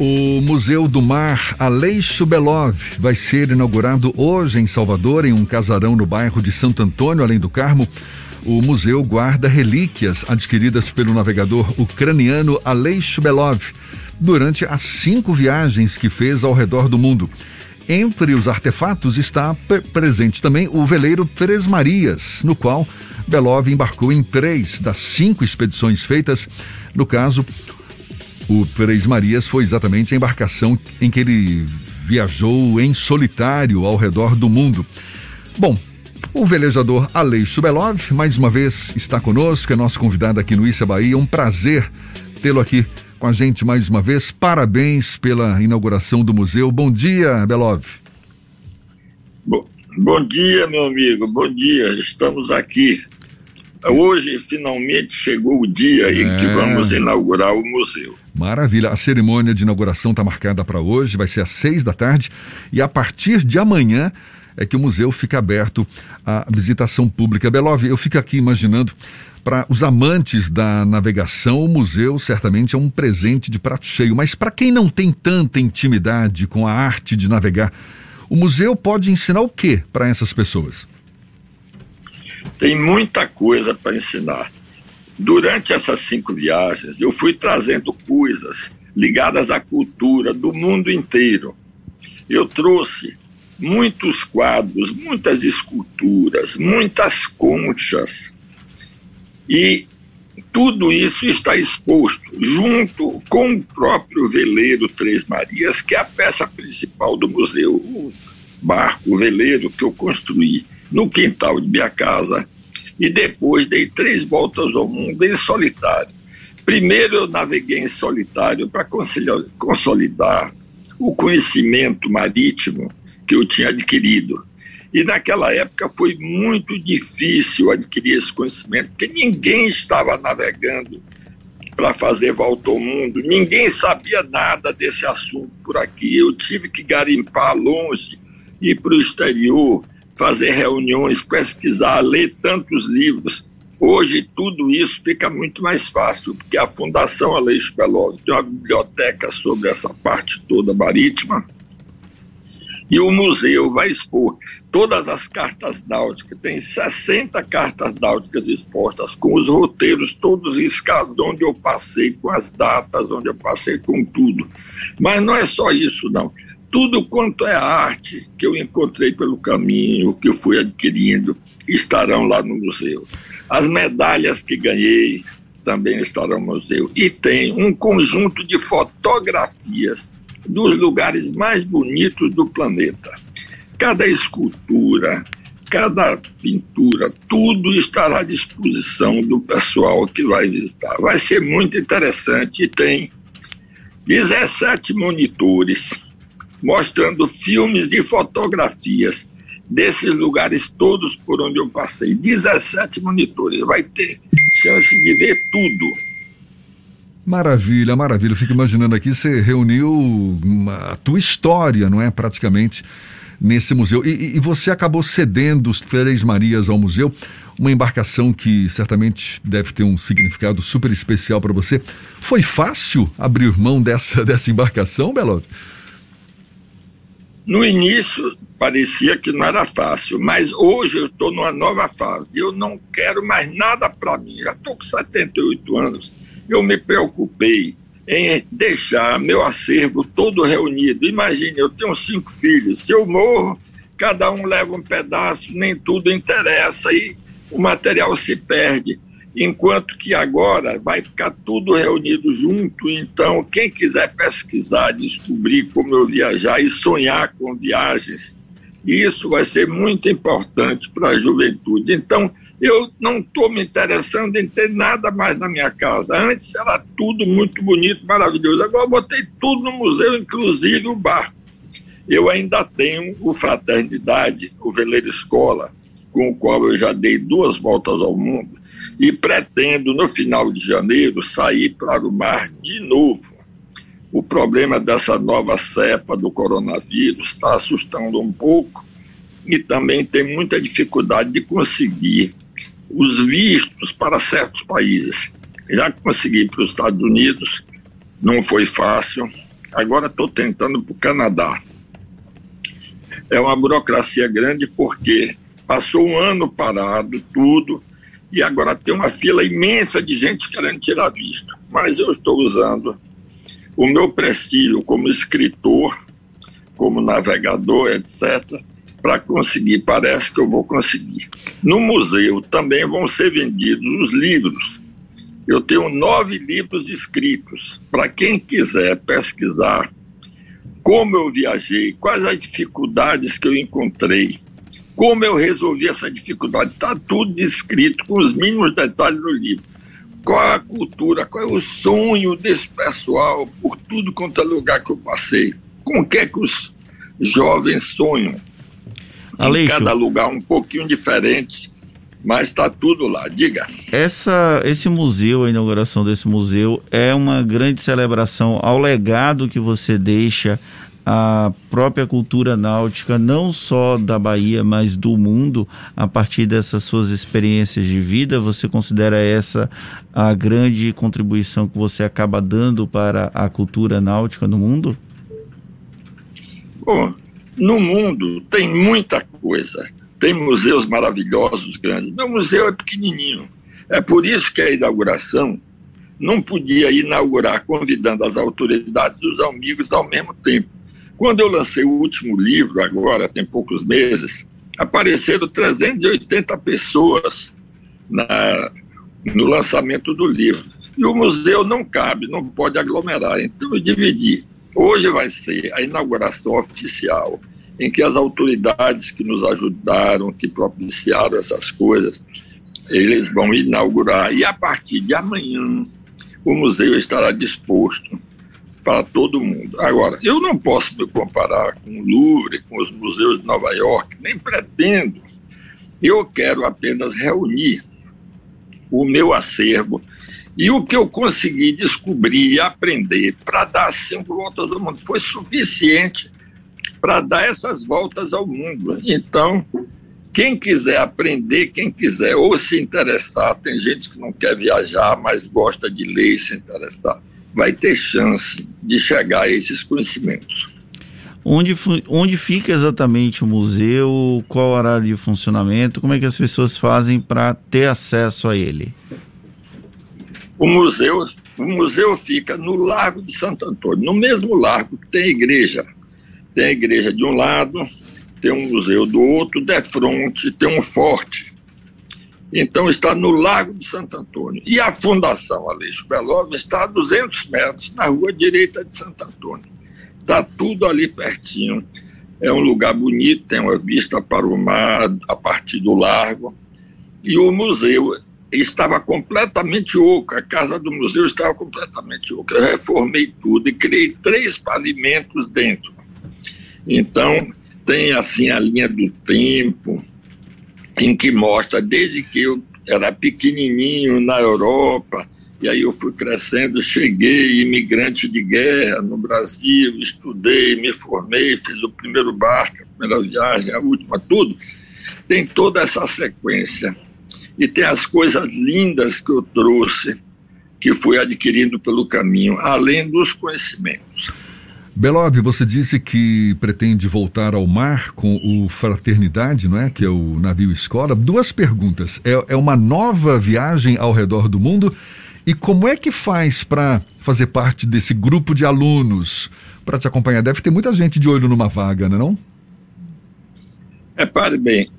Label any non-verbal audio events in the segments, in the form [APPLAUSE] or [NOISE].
O Museu do Mar Aleixo Belov vai ser inaugurado hoje em Salvador, em um casarão no bairro de Santo Antônio, além do Carmo. O museu guarda relíquias adquiridas pelo navegador ucraniano Aleixo Belov durante as cinco viagens que fez ao redor do mundo. Entre os artefatos está presente também o veleiro Três Marias, no qual Belov embarcou em três das cinco expedições feitas. No caso, o Três Marias foi exatamente a embarcação em que ele viajou em solitário ao redor do mundo. Bom, o velejador Aleixo Belov, mais uma vez, está conosco, é nosso convidado aqui no Issa Bahia. Um prazer tê-lo aqui com a gente mais uma vez. Parabéns pela inauguração do museu. Bom dia, Belov. Bom, bom dia, meu amigo. Bom dia. Estamos aqui Hoje, finalmente, chegou o dia em que é. vamos inaugurar o museu. Maravilha. A cerimônia de inauguração está marcada para hoje, vai ser às seis da tarde. E a partir de amanhã é que o museu fica aberto à visitação pública. Belov, eu fico aqui imaginando. Para os amantes da navegação, o museu certamente é um presente de prato cheio. Mas para quem não tem tanta intimidade com a arte de navegar, o museu pode ensinar o que para essas pessoas? Tem muita coisa para ensinar. Durante essas cinco viagens, eu fui trazendo coisas ligadas à cultura do mundo inteiro. Eu trouxe muitos quadros, muitas esculturas, muitas conchas. E tudo isso está exposto junto com o próprio veleiro Três Marias, que é a peça principal do museu, o barco, o veleiro que eu construí no quintal de minha casa e depois dei três voltas ao mundo em solitário. Primeiro eu naveguei em solitário para consolidar o conhecimento marítimo que eu tinha adquirido. E naquela época foi muito difícil adquirir esse conhecimento, porque ninguém estava navegando para fazer volta ao mundo, ninguém sabia nada desse assunto por aqui. Eu tive que garimpar longe, ir para o exterior, fazer reuniões, pesquisar, ler tantos livros. Hoje tudo isso fica muito mais fácil, porque a Fundação Aleixo Pelosi tem uma biblioteca sobre essa parte toda marítima e o museu vai expor todas as cartas náuticas, tem 60 cartas náuticas expostas com os roteiros todos riscados, onde eu passei, com as datas, onde eu passei com tudo. Mas não é só isso, não tudo quanto é arte que eu encontrei pelo caminho, que eu fui adquirindo, estarão lá no museu. As medalhas que ganhei também estarão no museu. E tem um conjunto de fotografias dos lugares mais bonitos do planeta. Cada escultura, cada pintura, tudo estará à disposição do pessoal que vai visitar. Vai ser muito interessante e tem 17 monitores mostrando filmes de fotografias desses lugares todos por onde eu passei. 17 monitores, vai ter chance de ver tudo. Maravilha, maravilha. Eu fico imaginando aqui, você reuniu a tua história, não é? Praticamente, nesse museu. E, e você acabou cedendo os Três Marias ao museu, uma embarcação que certamente deve ter um significado super especial para você. Foi fácil abrir mão dessa, [LAUGHS] dessa embarcação, Belo? No início parecia que não era fácil, mas hoje eu estou numa nova fase. Eu não quero mais nada para mim. Já estou com 78 anos. Eu me preocupei em deixar meu acervo todo reunido. Imagine, eu tenho cinco filhos. Se eu morro, cada um leva um pedaço, nem tudo interessa e o material se perde enquanto que agora vai ficar tudo reunido junto. Então, quem quiser pesquisar, descobrir como eu viajar e sonhar com viagens, isso vai ser muito importante para a juventude. Então, eu não estou me interessando em ter nada mais na minha casa. Antes era tudo muito bonito, maravilhoso. Agora eu botei tudo no museu, inclusive o barco. Eu ainda tenho o Fraternidade, o Veleiro Escola, com o qual eu já dei duas voltas ao mundo e pretendo, no final de janeiro, sair para o mar de novo. O problema dessa nova cepa do coronavírus está assustando um pouco e também tem muita dificuldade de conseguir os vistos para certos países. Já consegui para os Estados Unidos, não foi fácil. agora estou tentando para o Canadá. É uma burocracia grande porque passou um ano parado, tudo, e agora tem uma fila imensa de gente querendo tirar visto. Mas eu estou usando o meu prestígio como escritor, como navegador, etc., para conseguir, parece que eu vou conseguir. No museu também vão ser vendidos os livros. Eu tenho nove livros escritos. Para quem quiser pesquisar como eu viajei, quais as dificuldades que eu encontrei, como eu resolvi essa dificuldade, está tudo descrito com os mínimos detalhes no livro. Qual é a cultura, qual é o sonho desse pessoal por tudo quanto é lugar que eu passei. Com o que é que os jovens sonham? Aleixo, em cada lugar um pouquinho diferente, mas está tudo lá. Diga. Essa, esse museu, a inauguração desse museu, é uma grande celebração ao legado que você deixa à própria cultura náutica, não só da Bahia, mas do mundo, a partir dessas suas experiências de vida. Você considera essa a grande contribuição que você acaba dando para a cultura náutica no mundo? Bom, no mundo tem muita coisa. Tem museus maravilhosos, grandes. Meu museu é pequenininho. É por isso que a inauguração não podia inaugurar convidando as autoridades e os amigos ao mesmo tempo. Quando eu lancei o último livro, agora, tem poucos meses, apareceram 380 pessoas na, no lançamento do livro. E o museu não cabe, não pode aglomerar. Então eu dividi. Hoje vai ser a inauguração oficial, em que as autoridades que nos ajudaram, que propiciaram essas coisas, eles vão inaugurar. E a partir de amanhã, o museu estará disposto para todo mundo. Agora, eu não posso me comparar com o Louvre, com os museus de Nova York, nem pretendo. Eu quero apenas reunir o meu acervo e o que eu consegui descobrir e aprender para dar cinco voltas ao mundo foi suficiente para dar essas voltas ao mundo. Então, quem quiser aprender, quem quiser ou se interessar, tem gente que não quer viajar, mas gosta de ler e se interessar, vai ter chance de chegar a esses conhecimentos. Onde, onde fica exatamente o museu? Qual o horário de funcionamento? Como é que as pessoas fazem para ter acesso a ele? O museu, o museu fica no Largo de Santo Antônio, no mesmo largo que tem a igreja. Tem a igreja de um lado, tem um museu do outro, de frente tem um forte. Então está no Lago de Santo Antônio. E a Fundação Aleixo Belova está a 200 metros na rua direita de Santo Antônio. Está tudo ali pertinho. É um lugar bonito, tem uma vista para o mar a partir do largo. E o museu estava completamente oco, a casa do museu estava completamente oca. Eu reformei tudo e criei três pavimentos dentro. Então, tem assim a linha do tempo, em que mostra desde que eu era pequenininho na Europa, e aí eu fui crescendo, cheguei, imigrante de guerra no Brasil, estudei, me formei, fiz o primeiro barco, a primeira viagem, a última, tudo. Tem toda essa sequência. E tem as coisas lindas que eu trouxe, que fui adquirindo pelo caminho, além dos conhecimentos. Belob, você disse que pretende voltar ao mar com o Fraternidade, não é? Que é o navio escola. Duas perguntas. É, é uma nova viagem ao redor do mundo? E como é que faz para fazer parte desse grupo de alunos para te acompanhar? Deve ter muita gente de olho numa vaga, não é? Não? Repare bem,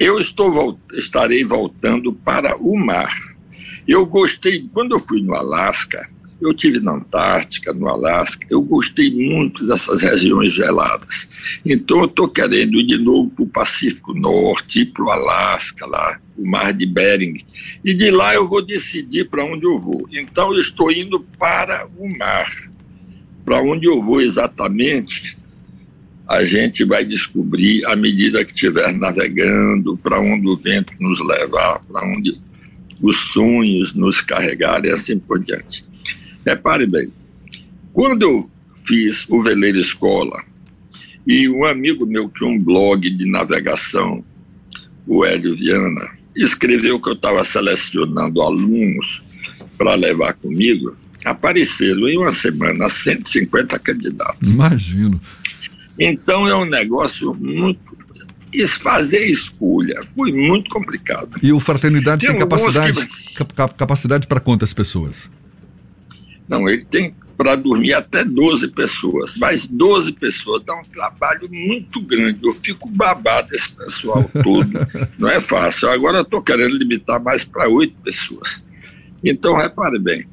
eu estou, estarei voltando para o mar. Eu gostei, quando eu fui no Alasca, eu tive na Antártica, no Alasca, eu gostei muito dessas regiões geladas. Então eu estou querendo ir de novo para o Pacífico Norte, para o Alasca, lá, o Mar de Bering. E de lá eu vou decidir para onde eu vou. Então eu estou indo para o mar. Para onde eu vou exatamente, a gente vai descobrir à medida que estiver navegando, para onde o vento nos levar, para onde os sonhos nos carregarem e assim por diante. Repare bem, quando eu fiz o Veleiro Escola, e um amigo meu que tinha um blog de navegação, o Hélio Viana, escreveu que eu estava selecionando alunos para levar comigo, apareceram em uma semana 150 candidatos. Imagino. Então é um negócio muito. Fazer escolha foi muito complicado. E o Fraternidade tem, tem capacidade, que... capacidade para quantas pessoas? Não, ele tem para dormir até 12 pessoas, mas 12 pessoas dá um trabalho muito grande. Eu fico babado esse pessoal todo. [LAUGHS] Não é fácil. Agora estou querendo limitar mais para 8 pessoas. Então, repare bem,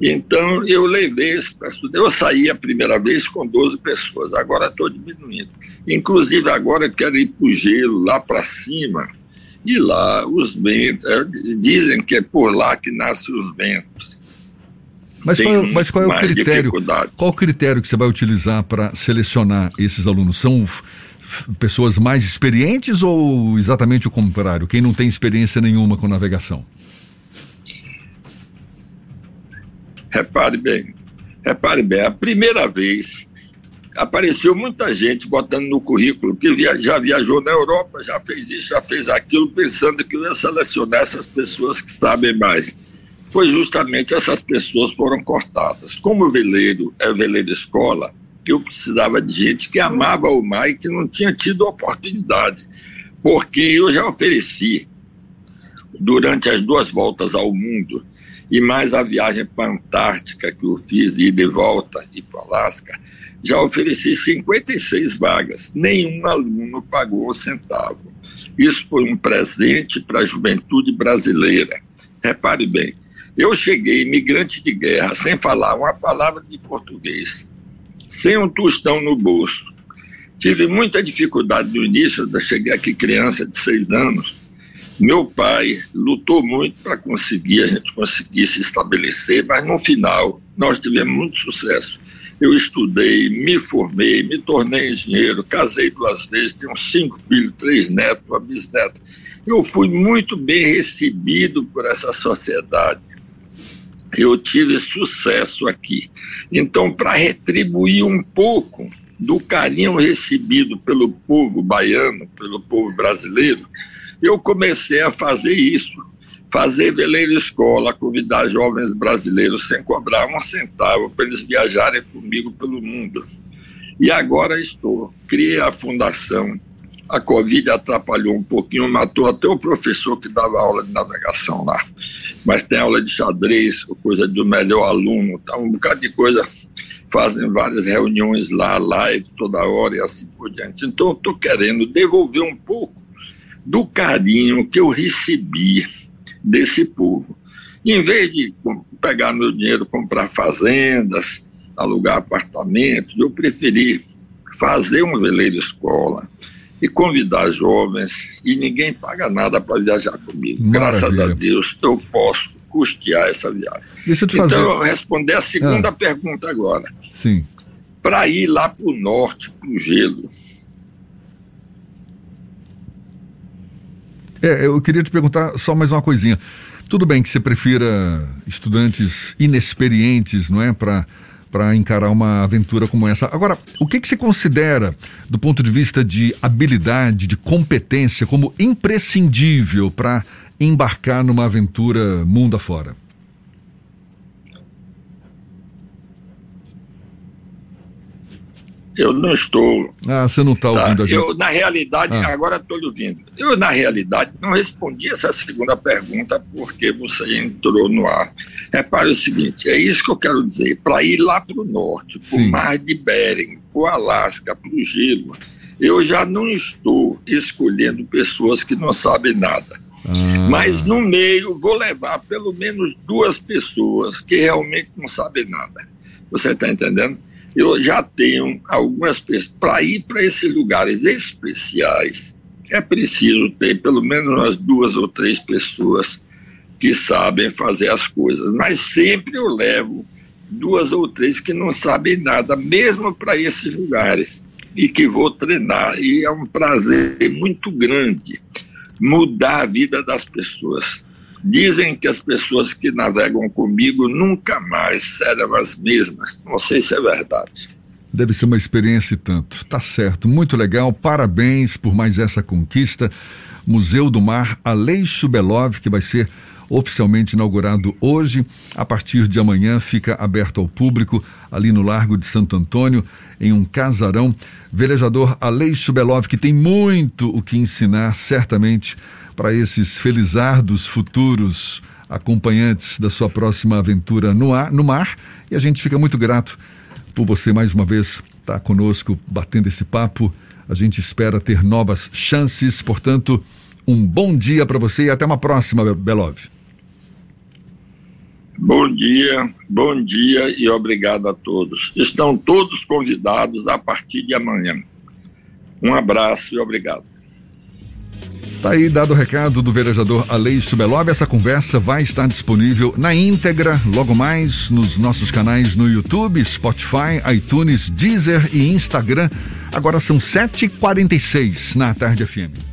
então, eu levei esse para estudar. Eu saí a primeira vez com 12 pessoas, agora estou diminuindo. Inclusive, agora eu quero ir para o gelo, lá para cima, e lá os ventos. É, dizem que é por lá que nascem os ventos. Mas qual, é, mas qual, é o critério? Qual o critério que você vai utilizar para selecionar esses alunos? São pessoas mais experientes ou exatamente o contrário? Quem não tem experiência nenhuma com navegação? Repare bem, repare bem, a primeira vez apareceu muita gente botando no currículo que via, já viajou na Europa, já fez isso, já fez aquilo, pensando que ia selecionar essas pessoas que sabem mais. Pois justamente essas pessoas foram cortadas. Como o veleiro é veleiro escola, eu precisava de gente que amava o mar e que não tinha tido oportunidade. Porque eu já ofereci, durante as duas voltas ao mundo, e mais a viagem para a Antártica que eu fiz, de ida e volta, e para o Alasca, já ofereci 56 vagas. Nenhum aluno pagou um centavo. Isso foi um presente para a juventude brasileira. Repare bem, eu cheguei imigrante de guerra, sem falar uma palavra de português, sem um tostão no bolso. Tive muita dificuldade no início, eu cheguei aqui criança de seis anos, meu pai lutou muito para conseguir, a gente conseguir se estabelecer, mas no final nós tivemos muito sucesso. Eu estudei, me formei, me tornei engenheiro, casei duas vezes, tenho cinco filhos, três netos, uma bisneta. Eu fui muito bem recebido por essa sociedade. Eu tive sucesso aqui. Então, para retribuir um pouco do carinho recebido pelo povo baiano, pelo povo brasileiro, eu comecei a fazer isso, fazer veleiro escola, convidar jovens brasileiros sem cobrar um centavo para eles viajarem comigo pelo mundo. E agora estou. Criei a fundação. A Covid atrapalhou um pouquinho, matou até o professor que dava aula de navegação lá. Mas tem aula de xadrez, coisa do melhor aluno, tá um bocado de coisa. Fazem várias reuniões lá, live toda hora e assim por diante. Então, estou querendo devolver um pouco do carinho que eu recebi desse povo. Em vez de pegar meu dinheiro, comprar fazendas, alugar apartamentos, eu preferi fazer um veleiro escola e convidar jovens e ninguém paga nada para viajar comigo. Maravilha. Graças a Deus eu posso custear essa viagem. Deixa eu te então, fazer. eu responder a segunda ah. pergunta agora. Sim. Para ir lá para o norte, para o gelo, É, eu queria te perguntar só mais uma coisinha. Tudo bem que você prefira estudantes inexperientes, não é, para para encarar uma aventura como essa. Agora, o que, que você considera, do ponto de vista de habilidade, de competência, como imprescindível para embarcar numa aventura mundo afora? Eu não estou. Ah, você não está ouvindo tá? a gente. Eu, na realidade, ah. agora estou lhe ouvindo. Eu, na realidade, não respondi essa segunda pergunta porque você entrou no ar. Repare o seguinte: é isso que eu quero dizer. Para ir lá para o norte, para o Mar de Bering, para o Alasca, para o gelo, eu já não estou escolhendo pessoas que não sabem nada. Ah. Mas no meio vou levar pelo menos duas pessoas que realmente não sabem nada. Você está entendendo? Eu já tenho algumas pessoas. Para ir para esses lugares especiais, é preciso ter pelo menos umas duas ou três pessoas que sabem fazer as coisas. Mas sempre eu levo duas ou três que não sabem nada, mesmo para esses lugares, e que vou treinar. E é um prazer muito grande mudar a vida das pessoas. Dizem que as pessoas que navegam comigo nunca mais serão as mesmas. Não sei se é verdade. Deve ser uma experiência e tanto. Tá certo, muito legal. Parabéns por mais essa conquista. Museu do Mar Aleixo Belov, que vai ser oficialmente inaugurado hoje. A partir de amanhã fica aberto ao público ali no Largo de Santo Antônio, em um casarão. Velejador Aleixo Belov, que tem muito o que ensinar, certamente, para esses felizardos futuros acompanhantes da sua próxima aventura no, ar, no mar. E a gente fica muito grato por você mais uma vez estar tá conosco batendo esse papo. A gente espera ter novas chances. Portanto, um bom dia para você e até uma próxima, Belov. Bom dia, bom dia e obrigado a todos. Estão todos convidados a partir de amanhã. Um abraço e obrigado. Tá aí dado o recado do velejador Aleixo Belov. Essa conversa vai estar disponível na íntegra logo mais nos nossos canais no YouTube, Spotify, iTunes, Deezer e Instagram. Agora são 7h46 na Tarde FM.